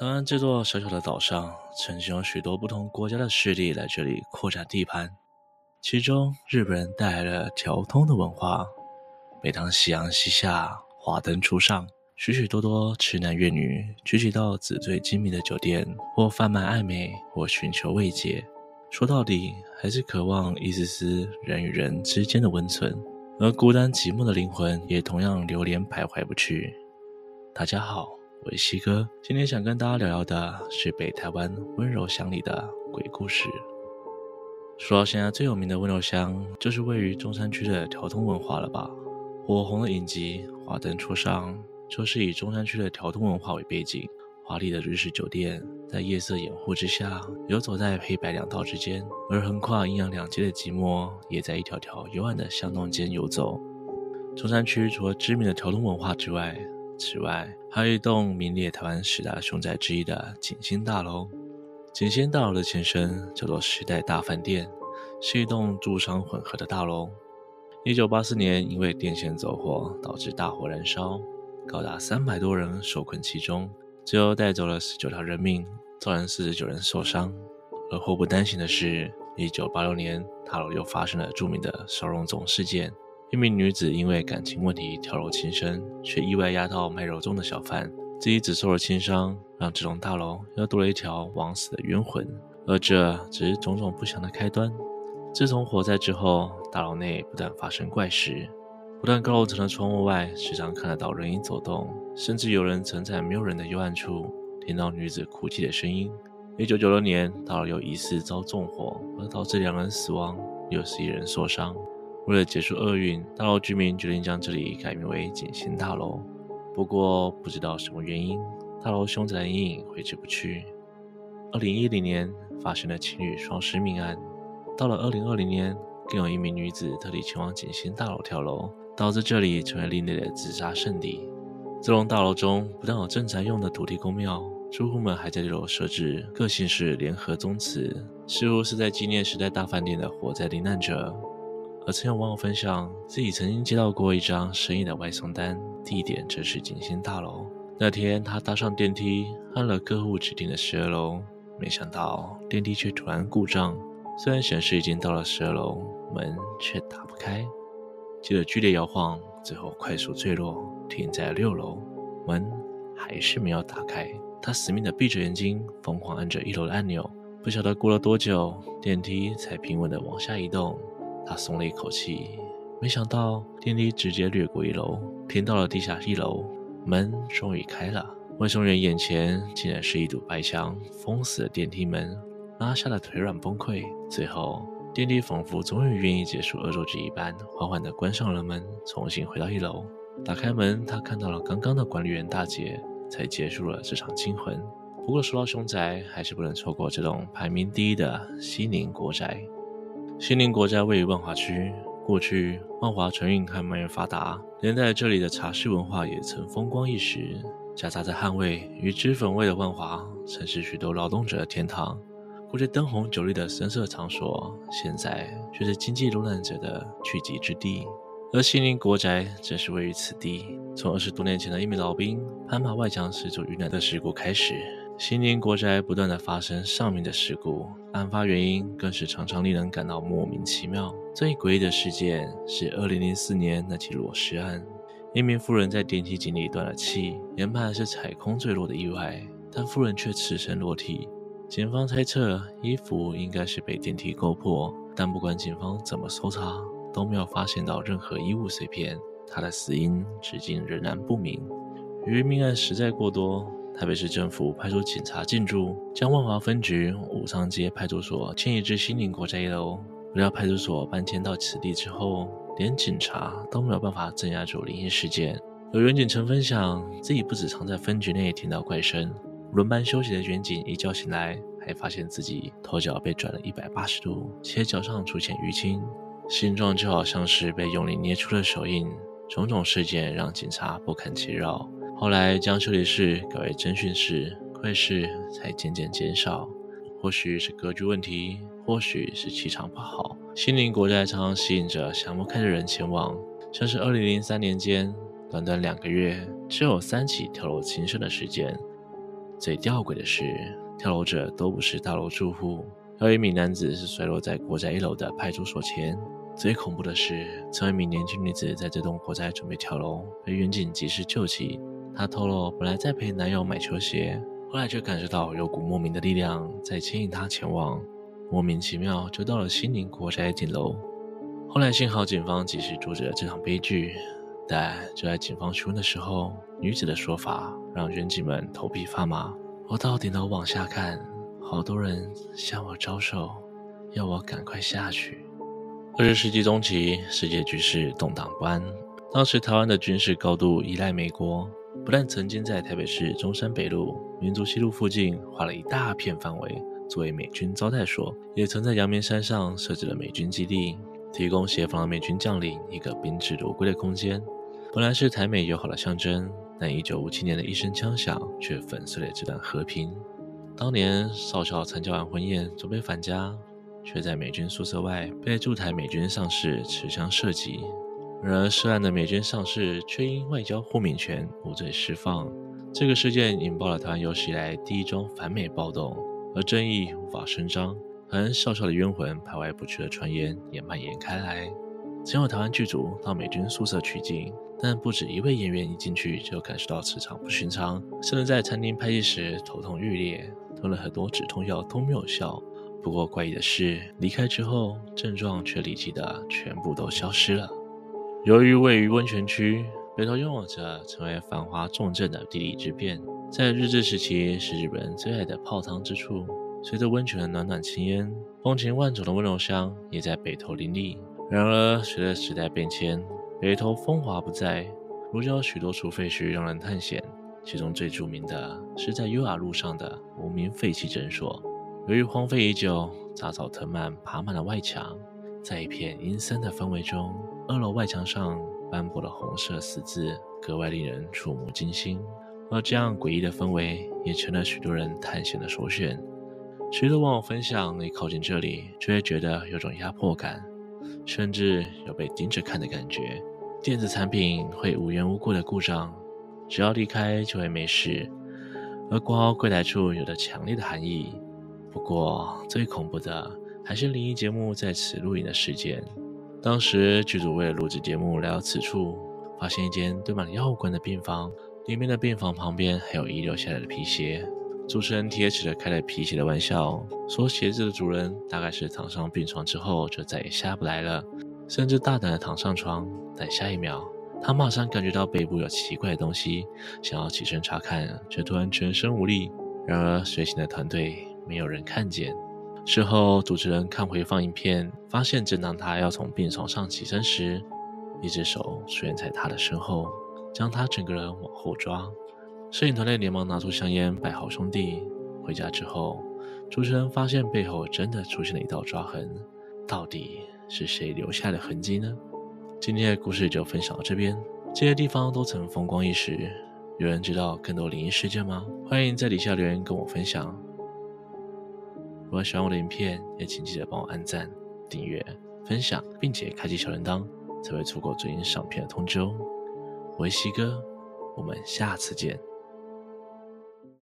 当然，这座小小的岛上曾经有许多不同国家的势力来这里扩展地盘，其中日本人带来了条通的文化。每当夕阳西下，华灯初上，许许多多痴男怨女聚集到纸醉金迷的酒店，或贩卖暧昧，或寻求慰藉。说到底，还是渴望一丝丝人与人之间的温存。而孤单寂寞的灵魂也同样流连徘徊不去。大家好，我是西哥，今天想跟大家聊聊的是北台湾温柔乡里的鬼故事。说到现在最有名的温柔乡，就是位于中山区的条通文化了吧？火红的影集《华灯初上》就是以中山区的条通文化为背景，华丽的日式酒店在夜色掩护之下，游走在黑白两道之间，而横跨阴阳两界的寂寞，也在一条条幽暗的巷弄间游走。中山区除了知名的条通文化之外，此外还有一栋名列台湾十大凶宅之一的景星大楼。景星大楼的前身叫做时代大饭店，是一栋住商混合的大楼。一九八四年，因为电线走火导致大火燃烧，高达三百多人受困其中，最后带走了十九条人命，造成四十九人受伤。而祸不单行的是，一九八六年大楼又发生了著名的烧肉粽事件，一名女子因为感情问题跳楼轻生，却意外压到卖肉粽的小贩，自己只受了轻伤，让这栋大楼又多了一条枉死的冤魂。而这只是种种不祥的开端。自从火灾之后，大楼内不断发生怪事，不断高楼层的窗户外时常看得到人影走动，甚至有人曾在没有人的幽暗处听到女子哭泣的声音。一九九六年，大楼又疑似遭纵火，而导致两人死亡，六十一人受伤。为了结束厄运，大楼居民决定将这里改名为景星大楼。不过，不知道什么原因，大楼凶宅的阴影挥之不去。二零一零年发生了情侣双尸命案。到了二零二零年，更有一名女子特地前往景星大楼跳楼，导致这里成为另类的自杀圣地。这栋大楼中不但有正宅用的土地公庙，住户们还在六楼设置个性式联合宗祠，似乎是在纪念时代大饭店的火灾罹难者。而曾有网友分享，自己曾经接到过一张生意的外送单，地点则是景星大楼。那天他搭上电梯，按了客户指定的十二楼，没想到电梯却突然故障。虽然显示已经到了十二楼，门却打不开，接着剧烈摇晃，最后快速坠落，停在六楼，门还是没有打开。他死命的闭着眼睛，疯狂按着一楼的按钮，不晓得过了多久，电梯才平稳的往下移动。他松了一口气，没想到电梯直接掠过一楼，停到了地下一楼，门终于开了。外送员眼前竟然是一堵白墙，封死了电梯门。拉吓得腿软崩溃，最后电梯仿佛终于愿意结束恶作剧一般，缓缓地关上了门，重新回到一楼。打开门，他看到了刚刚的管理员大姐，才结束了这场惊魂。不过说到凶宅，还是不能错过这栋排名第一的西宁国宅。西宁国宅位于万华区，过去万华船运和贸易发达，连带这里的茶室文化也曾风光一时。夹杂着汗味与脂粉味的万华，曾是许多劳动者的天堂。过去灯红酒绿的声色场所，现在却是经济落难者的聚集之地。而西宁国宅正是位于此地。从二十多年前的一名老兵攀爬外墙失足遇难的事故开始，西宁国宅不断的发生上面的事故，案发原因更是常常令人感到莫名其妙。最诡异的事件是二零零四年那起裸尸案，一名妇人在电梯井里断了气，研判是踩空坠落的意外，但妇人却赤身裸体。警方猜测衣服应该是被电梯勾破，但不管警方怎么搜查，都没有发现到任何衣物碎片。他的死因至今仍然不明。由于命案实在过多，台北市政府派出警察进驻，将万华分局武昌街派出所迁移至西宁国宅一楼。不料派出所搬迁到此地之后，连警察都没有办法镇压住灵异事件。有员警曾分享，自己不止常在分局内听到怪声。轮班休息的员警一觉醒来，还发现自己头脚被转了一百八十度，且脚上出现淤青，形状就好像是被用力捏出的手印。种种事件让警察不堪其扰，后来将休息室改为侦讯室，怪事才渐渐减少。或许是格局问题，或许是气场不好。心灵国宅常常吸引着想不开的人前往，像是二零零三年间，短短两个月就有三起跳楼轻生的事件。最吊诡的是，跳楼者都不是大楼住户，有一名男子是摔落在国宅一楼的派出所前。最恐怖的是，曾有一名年轻女子在这栋国宅准备跳楼，被员警及时救起。她透露，本来在陪男友买球鞋，后来却感受到有股莫名的力量在牵引她前往，莫名其妙就到了新宁国宅顶楼。后来幸好警方及时阻止了这场悲剧。但就在警方询问的时候，女子的说法让员警们头皮发麻。我到顶楼往下看，好多人向我招手，要我赶快下去。二十世纪中期，世界局势动荡不安。当时台湾的军事高度依赖美国，不但曾经在台北市中山北路、民族西路附近划了一大片范围作为美军招待所，也曾在阳明山上设置了美军基地，提供协防的美军将领一个宾至如归的空间。本来是台美友好的象征，但一九五七年的一声枪响却粉碎了这段和平。当年少校参加完婚宴，准备返家，却在美军宿舍外被驻台美军上士持枪射击。然而涉案的美军上士却因外交豁免权无罪释放。这个事件引爆了台湾有史以来第一桩反美暴动，而正义无法伸张，和少校的冤魂排外不去的传言也蔓延开来。曾有台湾剧组到美军宿舍取景。但不止一位演员一进去就感受到磁场不寻常，甚至在餐厅拍戏时头痛欲裂，吞了很多止痛药都没有效。不过怪异的是，离开之后症状却立即的全部都消失了。由于位于温泉区，北投拥有着成为繁华重镇的地理之便，在日治时期是日本人最爱的泡汤之处。随着温泉的暖暖青烟，风情万种的温柔乡也在北投林立。然而，随着时代变迁，北投风华不再，如今有许多处废墟让人探险，其中最著名的是在优雅路上的无名废弃诊所。由于荒废已久，杂草藤蔓爬满了外墙，在一片阴森的氛围中，二楼外墙上斑驳的红色死字格外令人触目惊心。而这样诡异的氛围也成了许多人探险的首选。许多网友分享，一靠近这里就会觉得有种压迫感，甚至有被盯着看的感觉。电子产品会无缘无故的故障，只要离开就会没事。而挂号柜台处有着强烈的含义。不过最恐怖的还是灵异节目在此录影的事件。当时剧组为了录制节目来到此处，发现一间堆满了药罐的病房，里面的病房旁边还有遗留下来的皮鞋。主持人铁齿的开了皮鞋的玩笑，说鞋子的主人大概是躺上病床之后就再也下不来了。甚至大胆的躺上床，但下一秒，他马上感觉到背部有奇怪的东西，想要起身查看，却突然全身无力。然而，随行的团队没有人看见。事后，主持人看回放影片，发现正当他要从病床上起身时，一只手出现在他的身后，将他整个人往后抓。摄影团队连忙拿出香烟，拜好兄弟。回家之后，主持人发现背后真的出现了一道抓痕，到底是谁留下的痕迹呢？今天的故事就分享到这边。这些地方都曾风光一时，有人知道更多灵异事件吗？欢迎在底下留言跟我分享。如果喜欢我的影片，也请记得帮我按赞、订阅、分享，并且开启小铃铛，才会错过最新上片的通知哦。我是西哥，我们下次见。